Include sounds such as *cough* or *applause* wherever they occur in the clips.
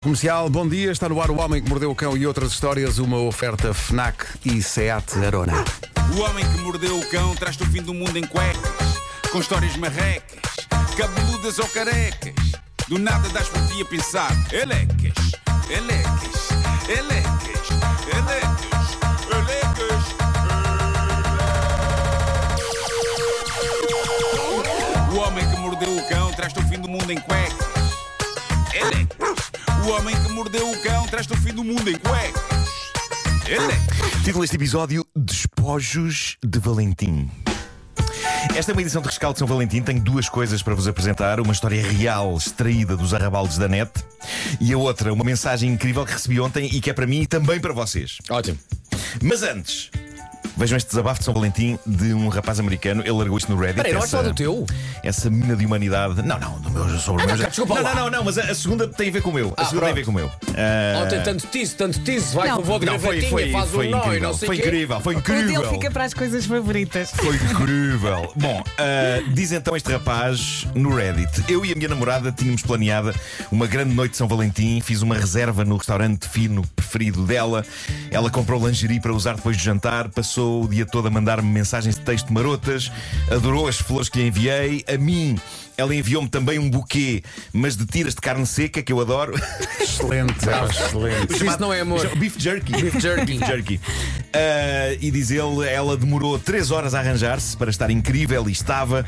Comercial, bom dia. Está no ar o Homem que Mordeu o Cão e outras histórias. Uma oferta Fnac e Seat Arona. O homem que mordeu o cão traz-te o fim do mundo em cuecas, com histórias marrecas, cabeludas ou carecas. Do nada das por ti a pensar, elecas, elecas, elecas, elecas, elecas. O homem que mordeu o cão traz-te o fim do mundo em cuecas. O homem que mordeu o cão traz-te o fim do mundo em cuecas. Elecas. Título deste episódio: Despojos de Valentim. Esta é uma edição de Rescaldo de São Valentim. Tenho duas coisas para vos apresentar: uma história real extraída dos arrabaldes da net e a outra, uma mensagem incrível que recebi ontem e que é para mim e também para vocês. Ótimo. Mas antes. Vejam este desabafo de São Valentim de um rapaz americano. Ele largou isto no Reddit. Peraí, não é essa, só do teu? Essa mina de humanidade. Não, não, do meu sobre o Ah, meu. não, desculpa não, não, não, não, mas a, a segunda tem a ver com o meu. A Ah, segunda tem a ver com o meu. Ontem tanto tease, tanto tease, vai Não. com o voo de não, foi, gravatinha, foi, faz foi um nó e incrível. não sei Foi quê. incrível, foi O incrível. dele fica para as coisas favoritas. Foi incrível. *laughs* Bom, ah, diz então este rapaz no Reddit: Eu e a minha namorada tínhamos planeada uma grande noite de São Valentim. Fiz uma reserva no restaurante fino preferido dela. Ela comprou lingerie para usar depois do jantar. Passou o dia todo a mandar-me mensagens de texto marotas. Adorou as flores que lhe enviei. A mim. Ela enviou-me também um buquê, mas de tiras de carne seca, que eu adoro. *laughs* Excelente, excelente. Isso não é amor. Beef jerky. Beef jerky. *laughs* Beef jerky. Ah, e diz ele, ela demorou 3 horas a arranjar-se para estar incrível e estava.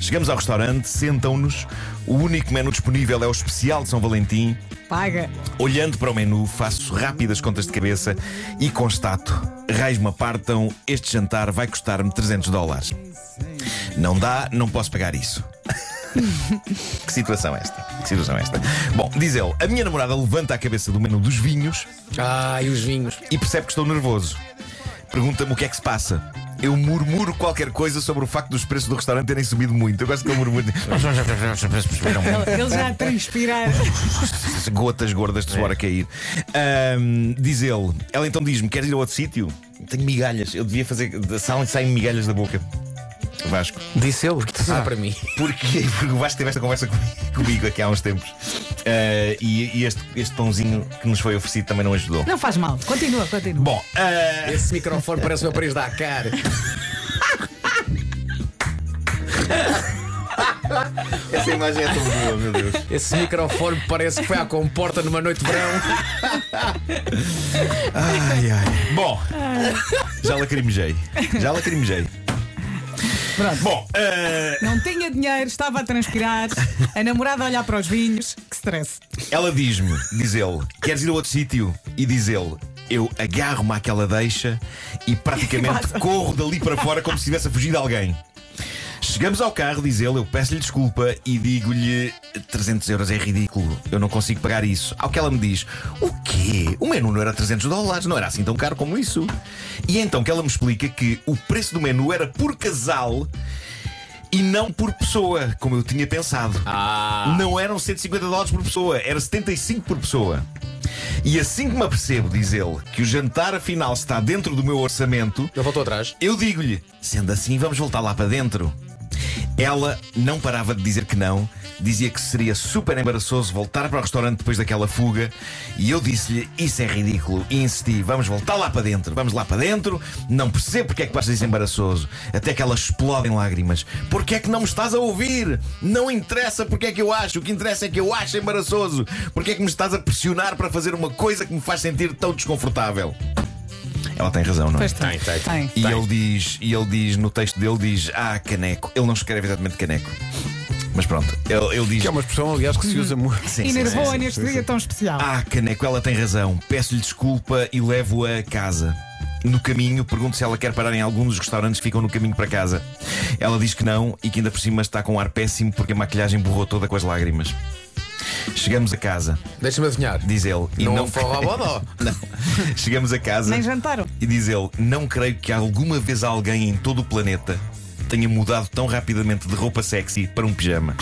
Chegamos ao restaurante, sentam-nos. O único menu disponível é o especial de São Valentim. Paga. Olhando para o menu, faço rápidas contas de cabeça e constato: raios me apartam, este jantar vai custar-me 300 dólares. Não dá, não posso pagar isso. *laughs* que situação é esta? Que situação é esta? Bom, diz ele: a minha namorada levanta a cabeça do menu dos vinhos Ai, os vinhos. e percebe que estou nervoso. Pergunta-me o que é que se passa. Eu murmuro qualquer coisa sobre o facto dos preços do restaurante terem subido muito. Eu gosto que ele murmure. Ele, ele já a transpirar. *laughs* Gotas gordas de suor a cair. Ahm, diz ele. Ela então diz-me: Queres ir a outro sítio? Tenho migalhas. Eu devia fazer. Saem migalhas da boca. Vasco. Disse ele. Isso é para mim. Porque, porque *laughs* o Vasco teve esta conversa *laughs* comigo, aqui há uns tempos. Ah, e e este, este pãozinho que nos foi oferecido também não ajudou. Não faz mal. Continua, continua. Bom, ah, Esse microfone parece uma Paris da cara. *laughs* essa imagem é tão boa, meu Deus. Esse microfone parece que foi à comporta numa noite de verão. Ai, ai. Bom, já lacrimejei. Já lacrimejei. Pronto. Bom, ah, Não tinha dinheiro, estava a transpirar. A namorada a olhar para os vinhos. Que stress. ela diz-me, diz ele, queres ir a outro sítio? E diz ele, eu agarro-me àquela deixa e praticamente corro dali para fora como se estivesse a fugir de alguém. Chegamos ao carro, diz ele, eu peço-lhe desculpa e digo-lhe 300 euros é ridículo, eu não consigo pagar isso. Ao que ela me diz, o quê? O menu não era 300 dólares, não era assim tão caro como isso. E então que ela me explica que o preço do menu era por casal e não por pessoa, como eu tinha pensado. Ah. Não eram 150 dólares por pessoa, era 75 por pessoa. E assim que me apercebo, diz ele, que o jantar afinal está dentro do meu orçamento, Ele voltou atrás. eu digo-lhe: sendo assim, vamos voltar lá para dentro. Ela não parava de dizer que não, dizia que seria super embaraçoso voltar para o restaurante depois daquela fuga, e eu disse-lhe: Isso é ridículo, e insisti: Vamos voltar lá para dentro, vamos lá para dentro. Não percebo porque é que achas isso embaraçoso, até que ela explode em lágrimas. Porque é que não me estás a ouvir? Não interessa porque é que eu acho, o que interessa é que eu acho embaraçoso. Porque é que me estás a pressionar para fazer uma coisa que me faz sentir tão desconfortável? Ela tem razão, não é? Pois tem. Tem, tem. E ele diz, e ele diz no texto dele diz: "Ah, caneco". Ele não escreve exatamente caneco. Mas pronto, ele, ele diz: Que é uma expressão, aliás, que se usa muito. Sim, sim, Enervou sim, neste sim, dia sim. tão especial. Ah, caneco, ela tem razão. Peço-lhe desculpa e levo-a a casa. No caminho, pergunto se ela quer parar em algum dos restaurantes que ficam no caminho para casa. Ela diz que não e que ainda por cima está com um ar péssimo porque a maquilhagem borrou toda com as lágrimas. Chegamos a casa, Deixa-me adivinhar. diz ele. E Não não forró bodó. *laughs* Não. Chegamos a casa. Nem jantaram. E diz ele: Não creio que alguma vez alguém em todo o planeta tenha mudado tão rapidamente de roupa sexy para um pijama.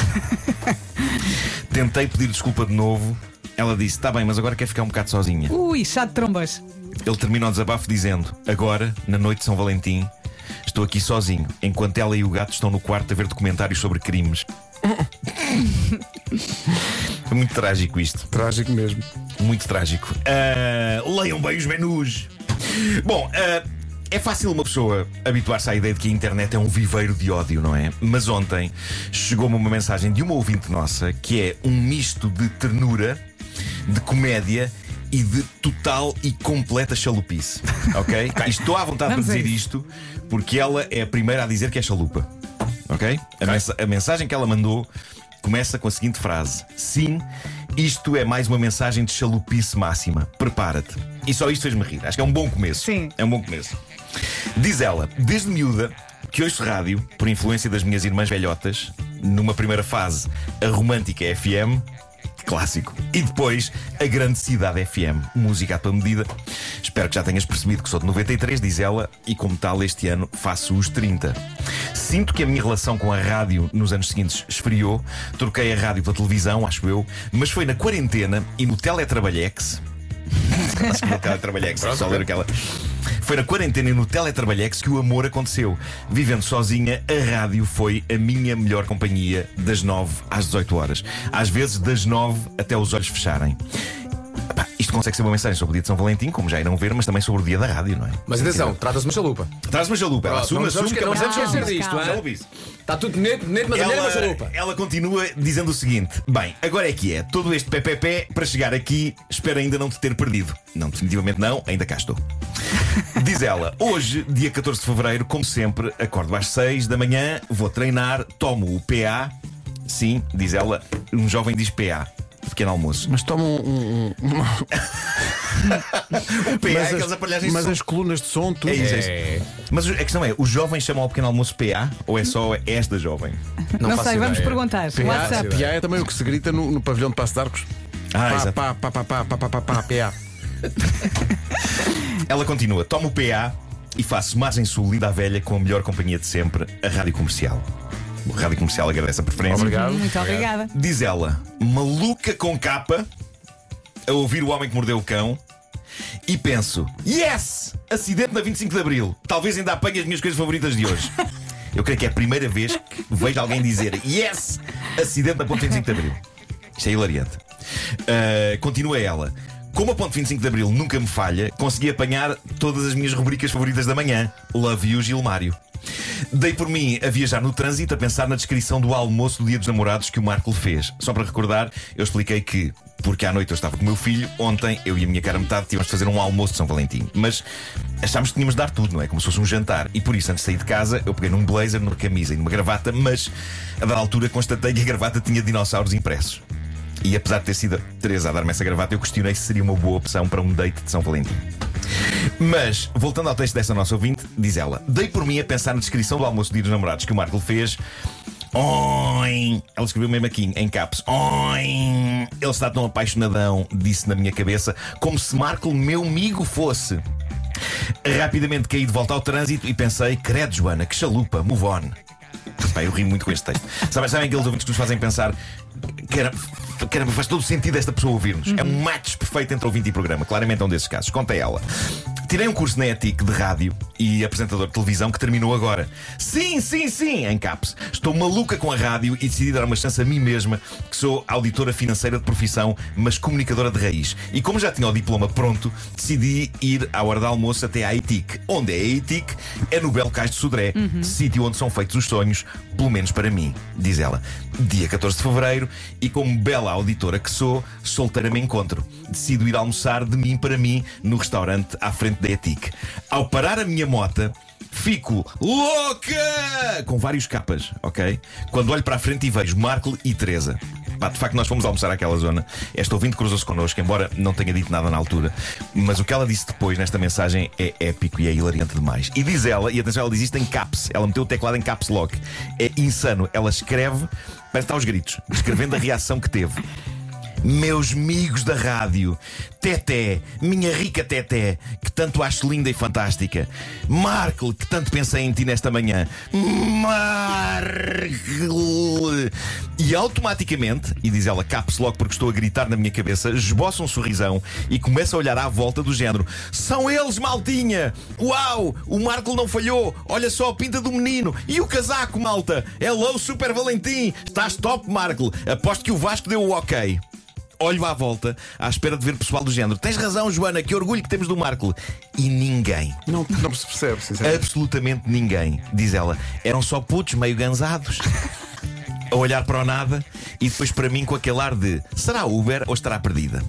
*laughs* Tentei pedir desculpa de novo. Ela disse: Está bem, mas agora quer ficar um bocado sozinha. Ui, chá de trombas. Ele termina o desabafo dizendo: Agora, na noite de São Valentim, estou aqui sozinho, enquanto ela e o gato estão no quarto a ver documentários sobre crimes. *laughs* É muito trágico isto. Trágico mesmo. Muito trágico. Ah, leiam bem os menus. Bom, ah, é fácil uma pessoa habituar-se à ideia de que a internet é um viveiro de ódio, não é? Mas ontem chegou-me uma mensagem de uma ouvinte nossa que é um misto de ternura, de comédia e de total e completa chalupice. Ok? *laughs* Estou à vontade Vamos de a dizer isto porque ela é a primeira a dizer que é chalupa. Ok? A, mensa- a mensagem que ela mandou começa com a seguinte frase: Sim, isto é mais uma mensagem de chalupice máxima. Prepara-te. E só isto fez-me rir. Acho que é um bom começo. Sim. É um bom começo. Diz ela, desde miúda, que ouço rádio, por influência das minhas irmãs velhotas, numa primeira fase, a romântica FM. Clássico. E depois, a grande cidade FM, música à tua medida. Espero que já tenhas percebido que sou de 93, diz ela, e como tal, este ano faço os 30. Sinto que a minha relação com a rádio nos anos seguintes esfriou. Troquei a rádio pela televisão, acho eu, mas foi na quarentena e no teletrabalhex. Acho que no teletrabalhex, só ler aquela. Foi na quarentena e no teletrabalhex que o amor aconteceu. Vivendo sozinha, a rádio foi a minha melhor companhia das 9 às 18 horas. Às vezes das 9 até os olhos fecharem. Isto consegue ser uma mensagem sobre o dia de São Valentim, como já irão ver, mas também sobre o dia da rádio, não é? Mas atenção, trata-se de uma chalupa. Traz uma chalupa, ela assume, assume vamos- que é uma chalupa. esquecer disto, Calma. hein? Chalupice. Está tudo bonito, bonito, mas a mulher é uma chalupa. ela continua dizendo o seguinte: Bem, agora é que é. Todo este PPP para chegar aqui, espero ainda não te ter perdido. Não, definitivamente não, ainda cá estou. *laughs* Diz ela: Hoje, dia 14 de fevereiro, como sempre, acordo às 6 da manhã, vou treinar, tomo o PA. Sim, diz ela, um jovem diz PA. Pequeno almoço. Mas toma um. um- um- O PA é mas aquelas aparelhagens de mas som. as colunas de som, tudo. É isso, é isso. É. Mas a questão é: os jovens chamam ao pequeno almoço PA ou é só esta jovem? Não, faço sei, vamos ideia. perguntar. PA, WhatsApp. PA é também o que se grita no, no pavilhão de Passo de Arcos. Ah, pá, exato. pá, pá, pá, pá, pá, pá, pá, pá, PA. *laughs* Ela continua: tomo o PA e faço Margem Sul Lida à Velha com a melhor companhia de sempre, a Rádio Comercial. O Rádio Comercial agradece a preferência. Obrigado. Muito obrigada. Diz ela, maluca com capa, a ouvir o homem que mordeu o cão, e penso: Yes! Acidente na 25 de Abril. Talvez ainda apanhe as minhas coisas favoritas de hoje. *laughs* Eu creio que é a primeira vez que vejo alguém dizer Yes! Acidente na ponte 25 de Abril. Isto é hilariante. Ah, continua ela. Como a ponte 25 de Abril nunca me falha, consegui apanhar todas as minhas rubricas favoritas da manhã. Love you, Gilmário. Dei por mim a viajar no trânsito a pensar na descrição do almoço do Dia dos Namorados que o Marco lhe fez. Só para recordar, eu expliquei que, porque à noite eu estava com o meu filho, ontem eu e a minha cara metade tínhamos de fazer um almoço de São Valentim. Mas achámos que tínhamos de dar tudo, não é? Como se fosse um jantar. E por isso, antes de sair de casa, eu peguei num blazer, numa camisa e numa gravata, mas a dada altura constatei que a gravata tinha dinossauros impressos. E apesar de ter sido a Teresa a dar-me essa gravata, eu questionei se seria uma boa opção para um date de São Valentim. Mas, voltando ao texto dessa nossa ouvinte, diz ela: Dei por mim a pensar na descrição do almoço de dia dos namorados que o Marco fez. Oin! Ela escreveu mesmo aqui, em caps. Oin! Ele está tão apaixonadão, disse na minha cabeça, como se Marco meu amigo fosse. Rapidamente caí de volta ao trânsito e pensei: credo, Joana, que chalupa, move on. Pá, eu ri muito com este texto. Sabem, sabem aqueles ouvintes que nos fazem pensar: caramba, caramba, faz todo o sentido esta pessoa ouvir-nos. É um match perfeito entre ouvinte e programa. Claramente é um desses casos. Conta ela. Tirei um curso na ETIC de rádio e apresentador de televisão que terminou agora. Sim, sim, sim, em caps. Estou maluca com a rádio e decidi dar uma chance a mim mesma, que sou auditora financeira de profissão, mas comunicadora de raiz. E como já tinha o diploma pronto, decidi ir à hora de almoço até à ETIC. Onde é a ETIC? É no Belo Cais de Sodré, sítio onde são feitos os sonhos, pelo menos para mim, diz ela. Dia 14 de fevereiro, e como bela auditora que sou, solteira me encontro. Decido ir almoçar de mim para mim no restaurante à frente da ETIC. Ao parar a minha mota, fico louca! Com vários capas, ok? Quando olho para a frente e vejo Marco e Teresa. Pá, de facto, nós fomos almoçar àquela zona. Esta ouvinte cruzou-se connosco, embora não tenha dito nada na altura. Mas o que ela disse depois nesta mensagem é épico e é hilariante demais. E diz ela, e atenção, ela diz isto em caps. Ela meteu o teclado em caps lock. É insano. Ela escreve, parece está aos gritos, descrevendo a reação que teve. Meus amigos da rádio, Teté, minha rica Teté, que tanto acho linda e fantástica. Marco, que tanto pensei em ti nesta manhã. Marco. E automaticamente, e diz ela caps logo porque estou a gritar na minha cabeça, esboça um sorrisão e começa a olhar à volta do género: São eles, maltinha! Uau! O Marco não falhou! Olha só a pinta do menino! E o casaco, malta! Hello, Super Valentim! Estás top, Marco! Aposto que o Vasco deu o ok. Olho à volta à espera de ver pessoal do género. Tens razão, Joana, que orgulho que temos do Marco. E ninguém. Não, não se percebe, sinceramente. Absolutamente ninguém, diz ela. Eram só putos meio gansados. A olhar para o nada e depois para mim com aquele ar de será Uber ou estará perdida?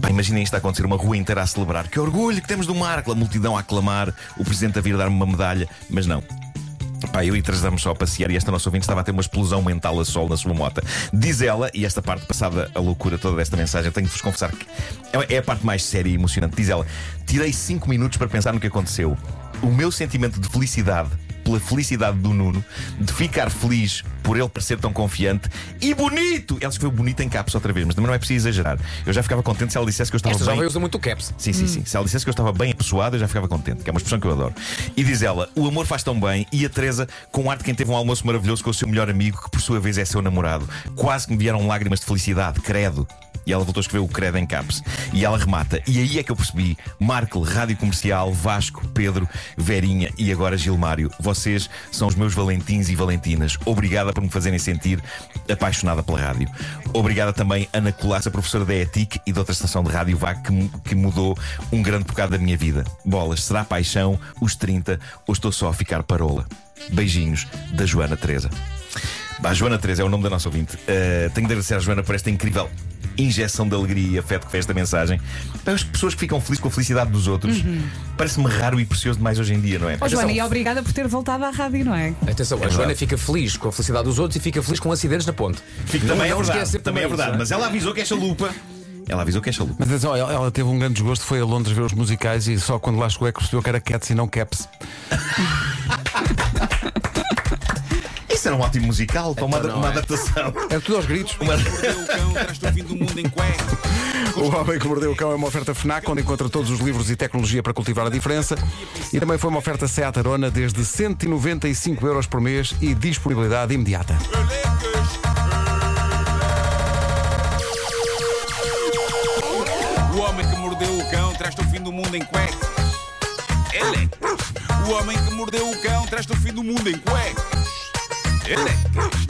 Pá, imaginem isto a acontecer, uma rua inteira a celebrar. Que orgulho que temos do Marco, a multidão a aclamar, o presidente a vir dar-me uma medalha. Mas não. Pá, eu e três damos só a passear e esta nossa ouvinte estava a ter uma explosão mental a sol na sua mota. Diz ela, e esta parte passada a loucura toda desta mensagem, tenho de vos confessar que é- é a parte mais séria e emocionante. Diz ela: tirei cinco minutos para pensar no que aconteceu. O meu sentimento de felicidade pela felicidade do Nuno, de ficar feliz por ele parecer tão confiante e bonito. Ela escreveu bonito em caps outra vez, mas também não é preciso exagerar. Eu já ficava contente se ela dissesse que eu estava Esta bem. jovem usa muito o caps. Sim, sim, sim. Se ela dissesse que eu estava bem apessoado, eu já ficava contente, que é uma expressão que eu adoro. E diz ela: o amor faz tão bem, e a Teresa, com ar de quem teve um almoço maravilhoso com o seu melhor amigo, que por sua vez é seu namorado. Quase que me vieram lágrimas de felicidade, credo. E ela voltou a escrever o credo em caps. E ela remata. E aí é que eu percebi: Marco, Rádio Comercial, Vasco, Pedro, Verinha e agora Gilmário. Vocês são os meus Valentins e Valentinas. Obrigada por me fazerem sentir apaixonada pela rádio. Obrigada também, Ana Colasso, professora da ETIC e de outra estação de rádio VAC, que, que mudou um grande bocado da minha vida. Bolas, será paixão, os 30, ou estou só a ficar parola? Beijinhos, da Joana Teresa. A Joana Teresa é o nome da nossa ouvinte. Uh, tenho de agradecer à Joana por esta incrível injeção de alegria e afeto que fez esta mensagem. Para as pessoas que ficam felizes com a felicidade dos outros, parece-me raro e precioso demais hoje em dia, não é? Ó, Joana, e obrigada por ter voltado à rádio, não é? Atenção, a verdade. Joana fica feliz com a felicidade dos outros e fica feliz com acidentes na ponte. Fico- Não- também é não verdade, esquece também é verdade. é? Mas ela avisou que é chalupa. Ela avisou que é chalupa. Mas atenção, ela, ela teve um grande desgosto, foi a Londres ver os musicais e só quando lá chegou é que percebeu que era Cats e não Caps. *laughs* Isso era um ótimo musical, para uma, Então não uma é. adaptação. *laughs* Era tudo aos gritos. Mordeu o cão, traz-te o fim do mundo em cuecas. O Homem que Mordeu o Cão é uma oferta FNAC, onde encontra todos os livros e tecnologia para cultivar a diferença. E também foi uma oferta Seat Arona desde 195 euros por mês e disponibilidade imediata. O homem que mordeu o cão traz-te o fim do mundo em cuecas. Elecas. O homem que mordeu o cão traz-te o fim do mundo em cuecas. Elecas.